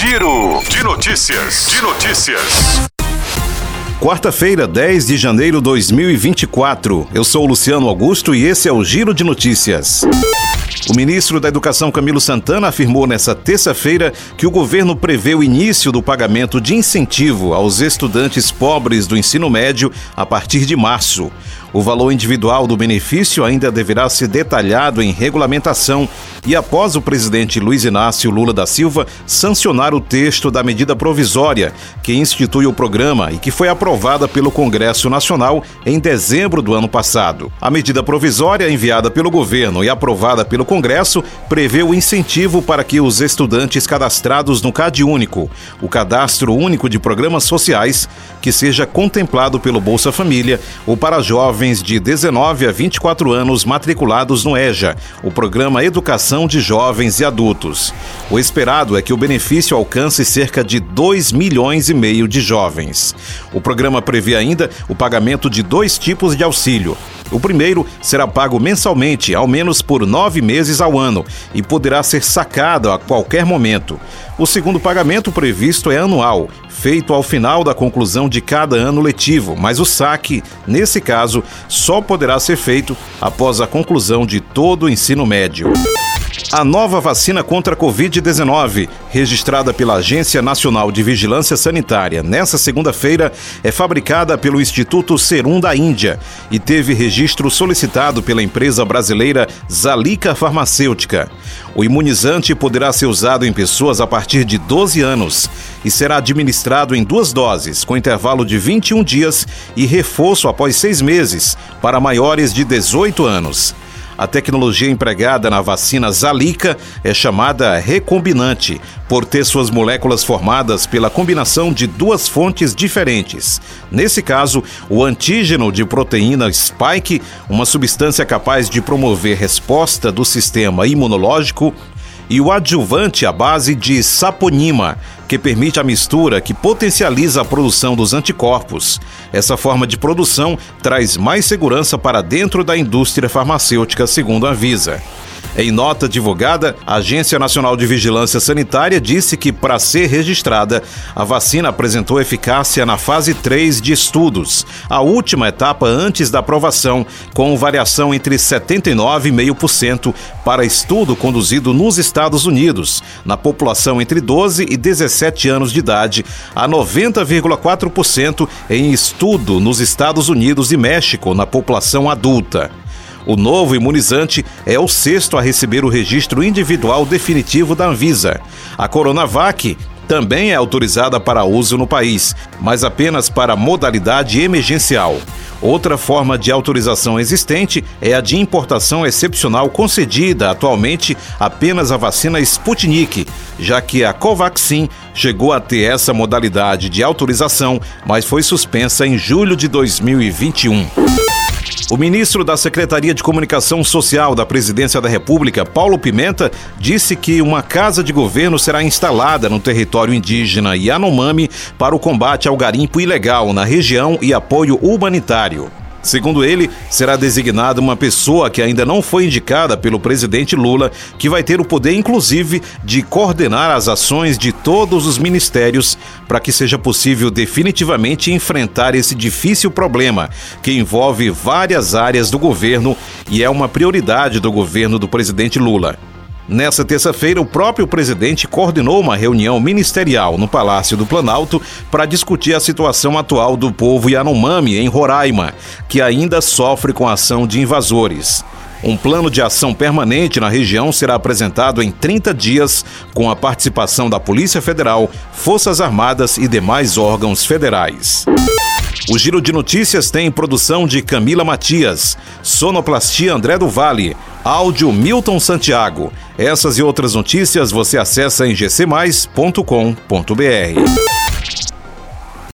Giro de notícias. De notícias. Quarta-feira, 10 de janeiro de 2024. Eu sou Luciano Augusto e esse é o Giro de Notícias. O ministro da Educação Camilo Santana afirmou nesta terça-feira que o governo prevê o início do pagamento de incentivo aos estudantes pobres do ensino médio a partir de março. O valor individual do benefício ainda deverá ser detalhado em regulamentação e após o presidente Luiz Inácio Lula da Silva sancionar o texto da medida provisória que institui o programa e que foi aprovada pelo Congresso Nacional em dezembro do ano passado. A medida provisória enviada pelo governo e aprovada pelo Congresso prevê o incentivo para que os estudantes cadastrados no CAD Único, o Cadastro Único de Programas Sociais, que seja contemplado pelo Bolsa Família ou para jovens jovens de 19 a 24 anos matriculados no EJA, o Programa Educação de Jovens e Adultos. O esperado é que o benefício alcance cerca de 2 milhões e meio de jovens. O programa prevê ainda o pagamento de dois tipos de auxílio. O primeiro será pago mensalmente, ao menos por nove meses ao ano, e poderá ser sacado a qualquer momento. O segundo pagamento previsto é anual, feito ao final da conclusão de cada ano letivo, mas o saque, nesse caso, só poderá ser feito após a conclusão de todo o ensino médio. A nova vacina contra a Covid-19, registrada pela Agência Nacional de Vigilância Sanitária nesta segunda-feira, é fabricada pelo Instituto Serum da Índia e teve registro solicitado pela empresa brasileira Zalica Farmacêutica. O imunizante poderá ser usado em pessoas a partir de 12 anos e será administrado em duas doses, com intervalo de 21 dias e reforço após seis meses, para maiores de 18 anos. A tecnologia empregada na vacina Zalica é chamada recombinante, por ter suas moléculas formadas pela combinação de duas fontes diferentes. Nesse caso, o antígeno de proteína spike, uma substância capaz de promover resposta do sistema imunológico, e o adjuvante à base de saponima, que permite a mistura que potencializa a produção dos anticorpos. Essa forma de produção traz mais segurança para dentro da indústria farmacêutica, segundo a Visa. Em nota divulgada, a Agência Nacional de Vigilância Sanitária disse que, para ser registrada, a vacina apresentou eficácia na fase 3 de estudos, a última etapa antes da aprovação, com variação entre 79,5% para estudo conduzido nos Estados Unidos, na população entre 12 e 17 anos de idade, a 90,4% em estudo nos Estados Unidos e México, na população adulta. O novo imunizante é o sexto a receber o registro individual definitivo da Anvisa. A Coronavac também é autorizada para uso no país, mas apenas para modalidade emergencial. Outra forma de autorização existente é a de importação excepcional concedida atualmente apenas à vacina Sputnik, já que a Covaxin chegou a ter essa modalidade de autorização, mas foi suspensa em julho de 2021. O ministro da Secretaria de Comunicação Social da Presidência da República, Paulo Pimenta, disse que uma casa de governo será instalada no território indígena Yanomami para o combate ao garimpo ilegal na região e apoio humanitário. Segundo ele, será designada uma pessoa que ainda não foi indicada pelo presidente Lula, que vai ter o poder, inclusive, de coordenar as ações de todos os ministérios para que seja possível definitivamente enfrentar esse difícil problema, que envolve várias áreas do governo e é uma prioridade do governo do presidente Lula. Nessa terça-feira, o próprio presidente coordenou uma reunião ministerial no Palácio do Planalto para discutir a situação atual do povo Yanomami, em Roraima, que ainda sofre com a ação de invasores. Um plano de ação permanente na região será apresentado em 30 dias, com a participação da Polícia Federal, Forças Armadas e demais órgãos federais. O Giro de Notícias tem produção de Camila Matias, Sonoplastia André do Vale, áudio Milton Santiago. Essas e outras notícias você acessa em gcmais.com.br.